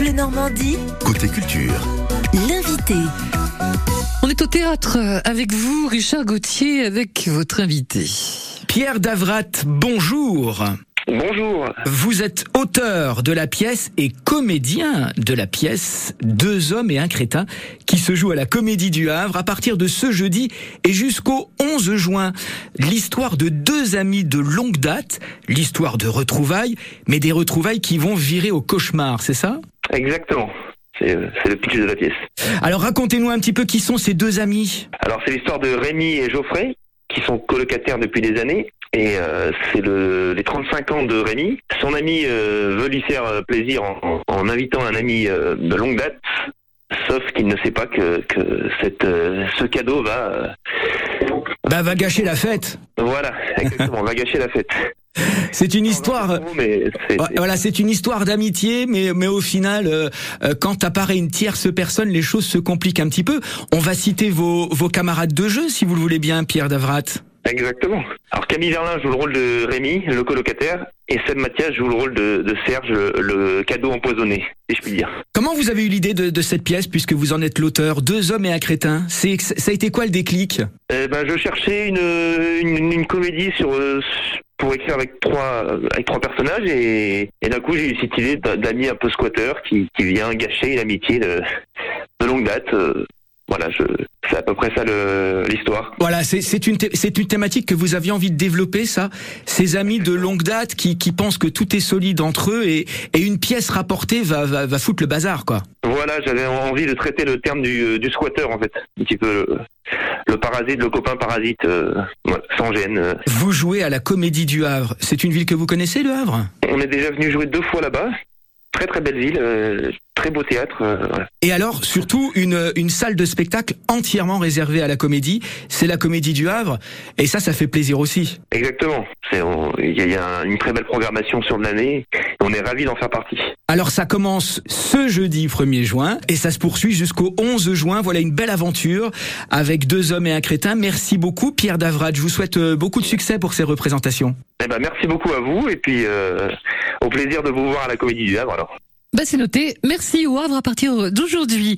Bleu Normandie, Côté culture. l'invité. On est au théâtre euh, avec vous, Richard Gauthier, avec votre invité. Pierre Davrat, bonjour. Bonjour. Vous êtes auteur de la pièce et comédien de la pièce Deux hommes et un crétin qui se joue à la Comédie du Havre à partir de ce jeudi et jusqu'au 11 juin. L'histoire de deux amis de longue date, l'histoire de retrouvailles, mais des retrouvailles qui vont virer au cauchemar, c'est ça? Exactement. C'est le pitch de la pièce. Alors racontez-nous un petit peu qui sont ces deux amis. Alors c'est l'histoire de Rémi et Geoffrey qui sont colocataires depuis des années. Et euh, c'est le, les 35 ans de Rémi. Son ami euh, veut lui faire euh, plaisir en, en invitant un ami euh, de longue date. Sauf qu'il ne sait pas que, que cette, ce cadeau va, Bah va gâcher la fête. voilà, exactement, va gâcher la fête. C'est une histoire. Voilà, c'est une d'amitié, mais mais au final, euh, euh, quand apparaît une tierce personne, les choses se compliquent un petit peu. On va citer vos vos camarades de jeu, si vous le voulez bien, Pierre Davrat. Exactement. Alors Camille Verlin joue le rôle de Rémi, le colocataire, et Seb Mathias joue le rôle de, de Serge, le, cadeau empoisonné, si je puis dire. Comment vous avez eu l'idée de, de cette pièce, puisque vous en êtes l'auteur Deux hommes et un crétin? C'est ça a été quoi le déclic? Eh ben, je cherchais une, une, une comédie sur euh, pour écrire avec trois avec trois personnages et, et d'un coup j'ai eu cette idée d'ami un peu squatter qui, qui vient gâcher une amitié de, de longue date. euh, voilà, c'est à peu près ça l'histoire. Voilà, c'est c'est une une thématique que vous aviez envie de développer, ça? Ces amis de longue date qui qui pensent que tout est solide entre eux et et une pièce rapportée va va, va foutre le bazar, quoi? Voilà, j'avais envie de traiter le terme du, du squatter en fait, un petit peu le, parasite, le copain parasite, euh, sans gêne. euh. Vous jouez à la Comédie du Havre. C'est une ville que vous connaissez, le Havre? On est déjà venu jouer deux fois là-bas. Très très belle ville, euh, très beau théâtre. euh. Et alors, surtout, une, une salle de spectacle entièrement réservée à la comédie. C'est la Comédie du Havre. Et ça, ça fait plaisir aussi. Exactement. Il y a, une très belle programmation sur l'année. On est ravis d'en faire partie. Alors, ça commence ce jeudi 1er juin et ça se poursuit jusqu'au 11 juin. Voilà une belle aventure avec deux hommes et un crétin. Merci beaucoup, Pierre Davrat. Je vous souhaite euh, beaucoup de succès pour ces représentations. Eh ben, merci beaucoup à vous et puis euh, au plaisir de vous voir à la Comédie du Havre. Alors. Bah c'est noté. Merci au Havre à partir d'aujourd'hui.